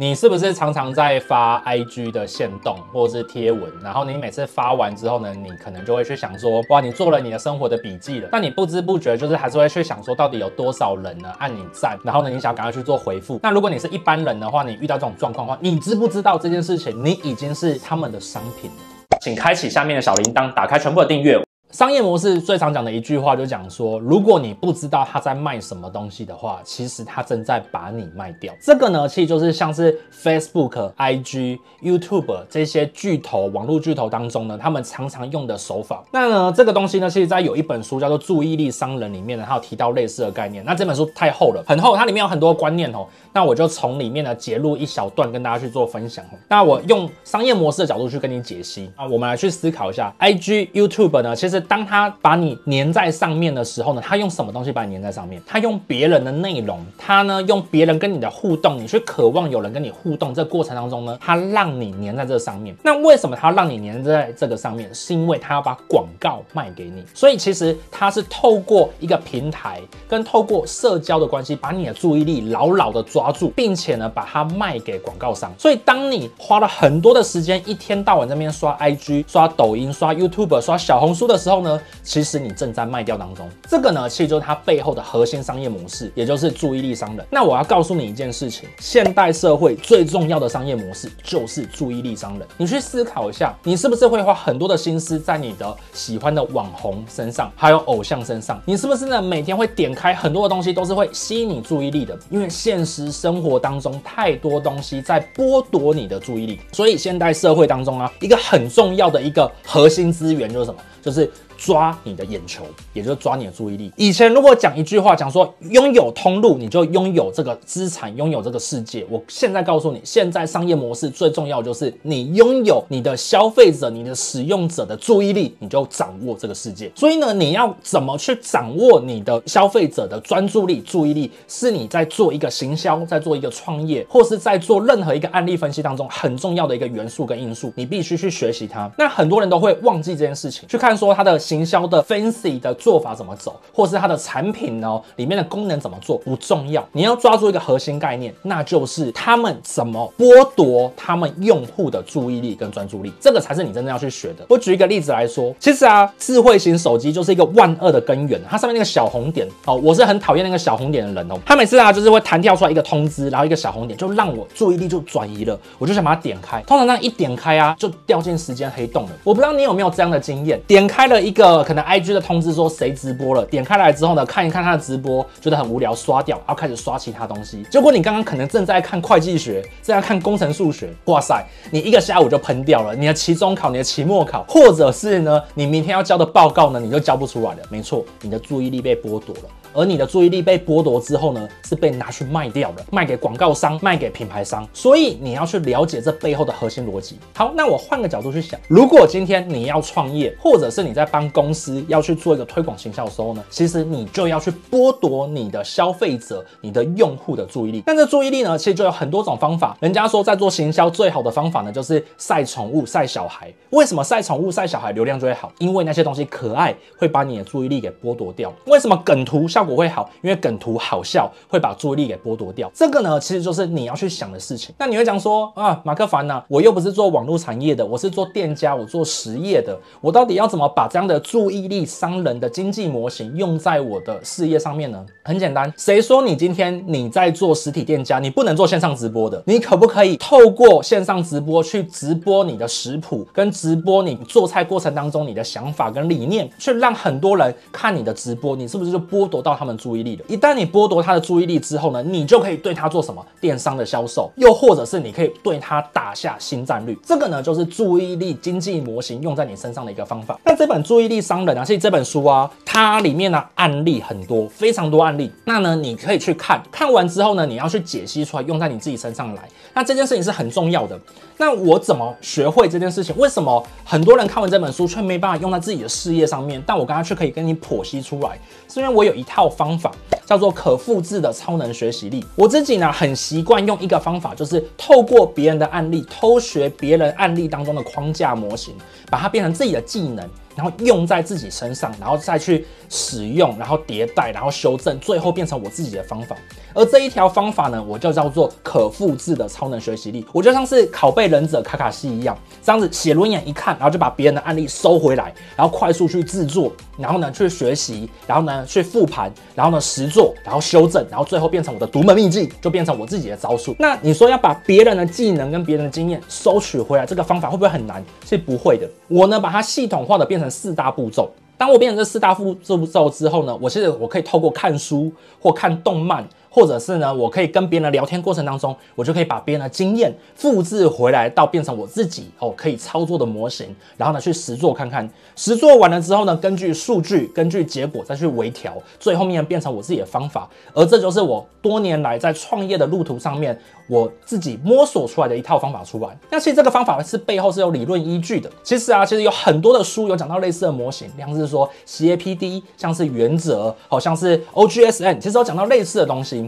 你是不是常常在发 IG 的限动或者是贴文？然后你每次发完之后呢，你可能就会去想说，哇，你做了你的生活的笔记了。但你不知不觉就是还是会去想说，到底有多少人呢按你赞？然后呢，你想赶快去做回复。那如果你是一般人的话，你遇到这种状况的话，你知不知道这件事情？你已经是他们的商品了。请开启下面的小铃铛，打开全部的订阅。商业模式最常讲的一句话就讲说，如果你不知道他在卖什么东西的话，其实他正在把你卖掉。这个呢，其实就是像是 Facebook、IG、YouTube 这些巨头、网络巨头当中呢，他们常常用的手法。那呢，这个东西呢，其实在有一本书叫做《注意力商人》里面呢，它有提到类似的概念。那这本书太厚了，很厚，它里面有很多观念哦。那我就从里面呢截录一小段跟大家去做分享。那我用商业模式的角度去跟你解析啊，我们来去思考一下 IG、YouTube 呢，其实。当他把你粘在上面的时候呢，他用什么东西把你粘在上面？他用别人的内容，他呢用别人跟你的互动，你去渴望有人跟你互动，这过程当中呢，他让你粘在这上面。那为什么他让你粘在这个上面？是因为他要把广告卖给你。所以其实他是透过一个平台跟透过社交的关系，把你的注意力牢牢的抓住，并且呢把它卖给广告商。所以当你花了很多的时间，一天到晚在那边刷 IG、刷抖音、刷 YouTube、刷小红书的时候后呢，其实你正在卖掉当中，这个呢，其实就是它背后的核心商业模式，也就是注意力商人。那我要告诉你一件事情，现代社会最重要的商业模式就是注意力商人。你去思考一下，你是不是会花很多的心思在你的喜欢的网红身上，还有偶像身上？你是不是呢，每天会点开很多的东西，都是会吸引你注意力的？因为现实生活当中太多东西在剥夺你的注意力，所以现代社会当中啊，一个很重要的一个核心资源就是什么？就是抓你的眼球，也就是抓你的注意力。以前如果讲一句话，讲说拥有通路，你就拥有这个资产，拥有这个世界。我现在告诉你，现在商业模式最重要就是你拥有你的消费者、你的使用者的注意力，你就掌握这个世界。所以呢，你要怎么去掌握你的消费者的专注力、注意力，是你在做一个行销，在做一个创业，或是在做任何一个案例分析当中很重要的一个元素跟因素，你必须去学习它。那很多人都会忘记这件事情，去看。说它的行销的 fancy 的做法怎么走，或是它的产品呢里面的功能怎么做不重要，你要抓住一个核心概念，那就是他们怎么剥夺他们用户的注意力跟专注力，这个才是你真正要去学的。我举一个例子来说，其实啊，智慧型手机就是一个万恶的根源，它上面那个小红点哦，我是很讨厌那个小红点的人哦，他每次啊就是会弹跳出来一个通知，然后一个小红点就让我注意力就转移了，我就想把它点开，通常那一点开啊就掉进时间黑洞了。我不知道你有没有这样的经验，点。开了一个可能 IG 的通知说谁直播了，点开来之后呢，看一看他的直播，觉得很无聊，刷掉，然后开始刷其他东西。结果你刚刚可能正在看会计学，正在看工程数学，哇塞，你一个下午就喷掉了。你的期中考，你的期末考，或者是呢，你明天要交的报告呢，你就交不出来了。没错，你的注意力被剥夺了。而你的注意力被剥夺之后呢，是被拿去卖掉的，卖给广告商，卖给品牌商。所以你要去了解这背后的核心逻辑。好，那我换个角度去想，如果今天你要创业，或者是你在帮公司要去做一个推广行销的时候呢，其实你就要去剥夺你的消费者、你的用户的注意力。但这注意力呢，其实就有很多种方法。人家说在做行销最好的方法呢，就是晒宠物、晒小孩。为什么晒宠物、晒小孩流量就会好？因为那些东西可爱，会把你的注意力给剥夺掉。为什么梗图效果不会好，因为梗图好笑，会把注意力给剥夺掉。这个呢，其实就是你要去想的事情。那你会讲说啊，马克凡呐、我又不是做网络产业的，我是做店家，我做实业的，我到底要怎么把这样的注意力商人的经济模型用在我的事业上面呢？很简单，谁说你今天你在做实体店家，你不能做线上直播的？你可不可以透过线上直播去直播你的食谱，跟直播你做菜过程当中你的想法跟理念，去让很多人看你的直播？你是不是就剥夺到他们注意力的？一旦你剥夺他的注意力之后呢，你就可以对他做什么？电商的销售，又或者是你可以对他打下新战略。这个呢，就是注意力经济模型用在你身上的一个方法。那这本注意力商人啊，其实这本书啊，它里面的案例很多，非常多案例。那呢，你可以去看，看完之后呢，你要去解析出来，用在你自己身上来。那这件事情是很重要的。那我怎么学会这件事情？为什么很多人看完这本书却没办法用在自己的事业上面？但我刚刚却可以跟你剖析出来，是因为我有一套套方法，叫做可复制的超能学习力。我自己呢，很习惯用一个方法，就是透过别人的案例，偷学别人案例当中的框架模型，把它变成自己的技能。然后用在自己身上，然后再去使用，然后迭代，然后修正，最后变成我自己的方法。而这一条方法呢，我就叫做可复制的超能学习力。我就像是拷贝忍者卡卡西一样，这样子写轮眼一看，然后就把别人的案例收回来，然后快速去制作，然后呢去学习，然后呢去复盘，然后呢实做，然后修正，然后最后变成我的独门秘技，就变成我自己的招数。那你说要把别人的技能跟别人的经验收取回来，这个方法会不会很难？是不会的。我呢把它系统化的变成四大步骤。当我变成这四大步骤之后呢，我其实我可以透过看书或看动漫。或者是呢，我可以跟别人聊天过程当中，我就可以把别人的经验复制回来，到变成我自己哦可以操作的模型，然后呢去实做看看，实做完了之后呢，根据数据、根据结果再去微调，最后面变成我自己的方法。而这就是我多年来在创业的路途上面，我自己摸索出来的一套方法出来。那其实这个方法是背后是有理论依据的。其实啊，其实有很多的书有讲到类似的模型，像是说 CAPD，像是原则，好像是 OGSN，其实有讲到类似的东西。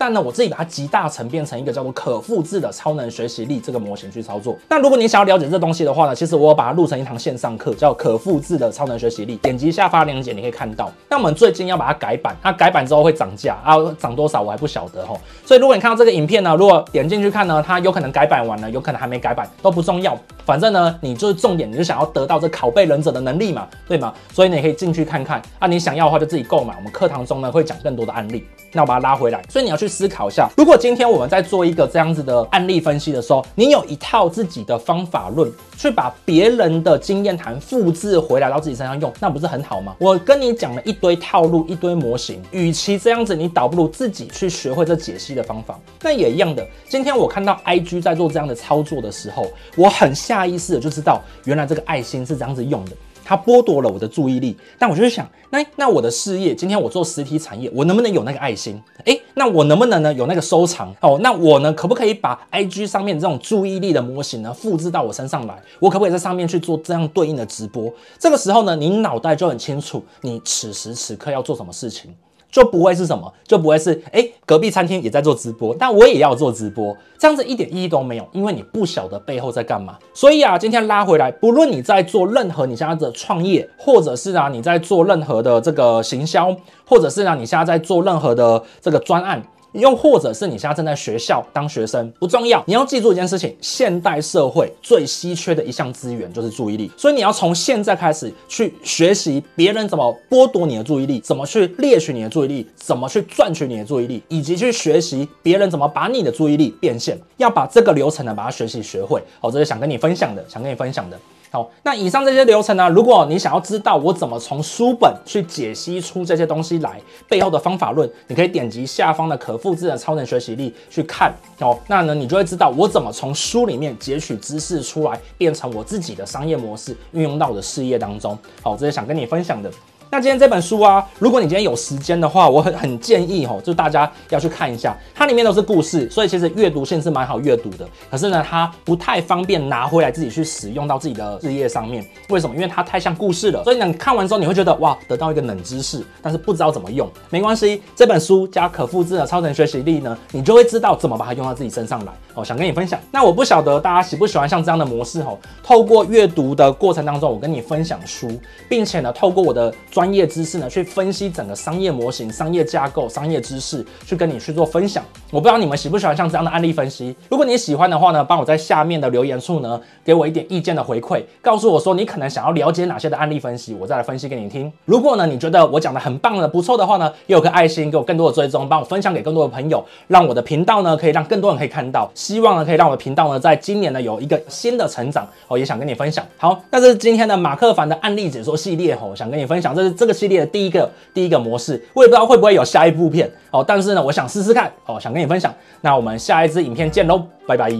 但呢，我自己把它极大成，变成一个叫做可复制的超能学习力这个模型去操作。那如果你想要了解这东西的话呢，其实我把它录成一堂线上课，叫可复制的超能学习力。点击下方链接，你可以看到。那我们最近要把它改版，它改版之后会涨价啊，涨多少我还不晓得吼。所以如果你看到这个影片呢，如果点进去看呢，它有可能改版完了，有可能还没改版，都不重要。反正呢，你就是重点，你就想要得到这拷贝忍者的能力嘛，对吗？所以你可以进去看看啊，你想要的话就自己购买。我们课堂中呢会讲更多的案例。那我把它拉回来，所以你要去思考一下，如果今天我们在做一个这样子的案例分析的时候，你有一套自己的方法论，去把别人的经验谈复制回来到自己身上用，那不是很好吗？我跟你讲了一堆套路，一堆模型，与其这样子，你倒不如自己去学会这解析的方法。那也一样的，今天我看到 IG 在做这样的操作的时候，我很下意识的就知道，原来这个爱心是这样子用的。它剥夺了我的注意力，但我就想，那那我的事业，今天我做实体产业，我能不能有那个爱心？诶，那我能不能呢有那个收藏？哦，那我呢可不可以把 IG 上面这种注意力的模型呢复制到我身上来？我可不可以在上面去做这样对应的直播？这个时候呢，你脑袋就很清楚，你此时此刻要做什么事情。就不会是什么，就不会是哎，隔壁餐厅也在做直播，但我也要做直播，这样子一点意义都没有，因为你不晓得背后在干嘛。所以啊，今天拉回来，不论你在做任何你现在的创业，或者是啊你在做任何的这个行销，或者是啊你现在在做任何的这个专案。又或者是你现在正在学校当学生，不重要。你要记住一件事情：现代社会最稀缺的一项资源就是注意力。所以你要从现在开始去学习别人怎么剥夺你的注意力，怎么去猎取你的注意力，怎么去赚取你的注意力，以及去学习别人怎么把你的注意力变现。要把这个流程呢，把它学习学会。好，这是想跟你分享的，想跟你分享的。好，那以上这些流程呢，如果你想要知道我怎么从书本去解析出这些东西来，背后的方法论，你可以点击下方的可复制的超能学习力去看哦。那呢，你就会知道我怎么从书里面截取知识出来，变成我自己的商业模式，运用到我的事业当中。好，这是想跟你分享的。那今天这本书啊，如果你今天有时间的话，我很很建议吼，就大家要去看一下，它里面都是故事，所以其实阅读性是蛮好阅读的。可是呢，它不太方便拿回来自己去使用到自己的事业上面。为什么？因为它太像故事了。所以呢，看完之后你会觉得哇，得到一个冷知识，但是不知道怎么用。没关系，这本书加可复制的超能学习力呢，你就会知道怎么把它用到自己身上来。哦，想跟你分享。那我不晓得大家喜不喜欢像这样的模式吼，透过阅读的过程当中，我跟你分享书，并且呢，透过我的。专业知识呢，去分析整个商业模型、商业架构、商业知识，去跟你去做分享。我不知道你们喜不喜欢像这样的案例分析。如果你喜欢的话呢，帮我在下面的留言处呢，给我一点意见的回馈，告诉我说你可能想要了解哪些的案例分析，我再来分析给你听。如果呢，你觉得我讲的很棒的、不错的话呢，也有个爱心，给我更多的追踪，帮我分享给更多的朋友，让我的频道呢可以让更多人可以看到。希望呢可以让我的频道呢在今年呢有一个新的成长。我也想跟你分享。好，那这是今天的马克凡的案例解说系列吼，想跟你分享这这个系列的第一个第一个模式，我也不知道会不会有下一部片哦，但是呢，我想试试看哦，想跟你分享。那我们下一支影片见喽，拜拜。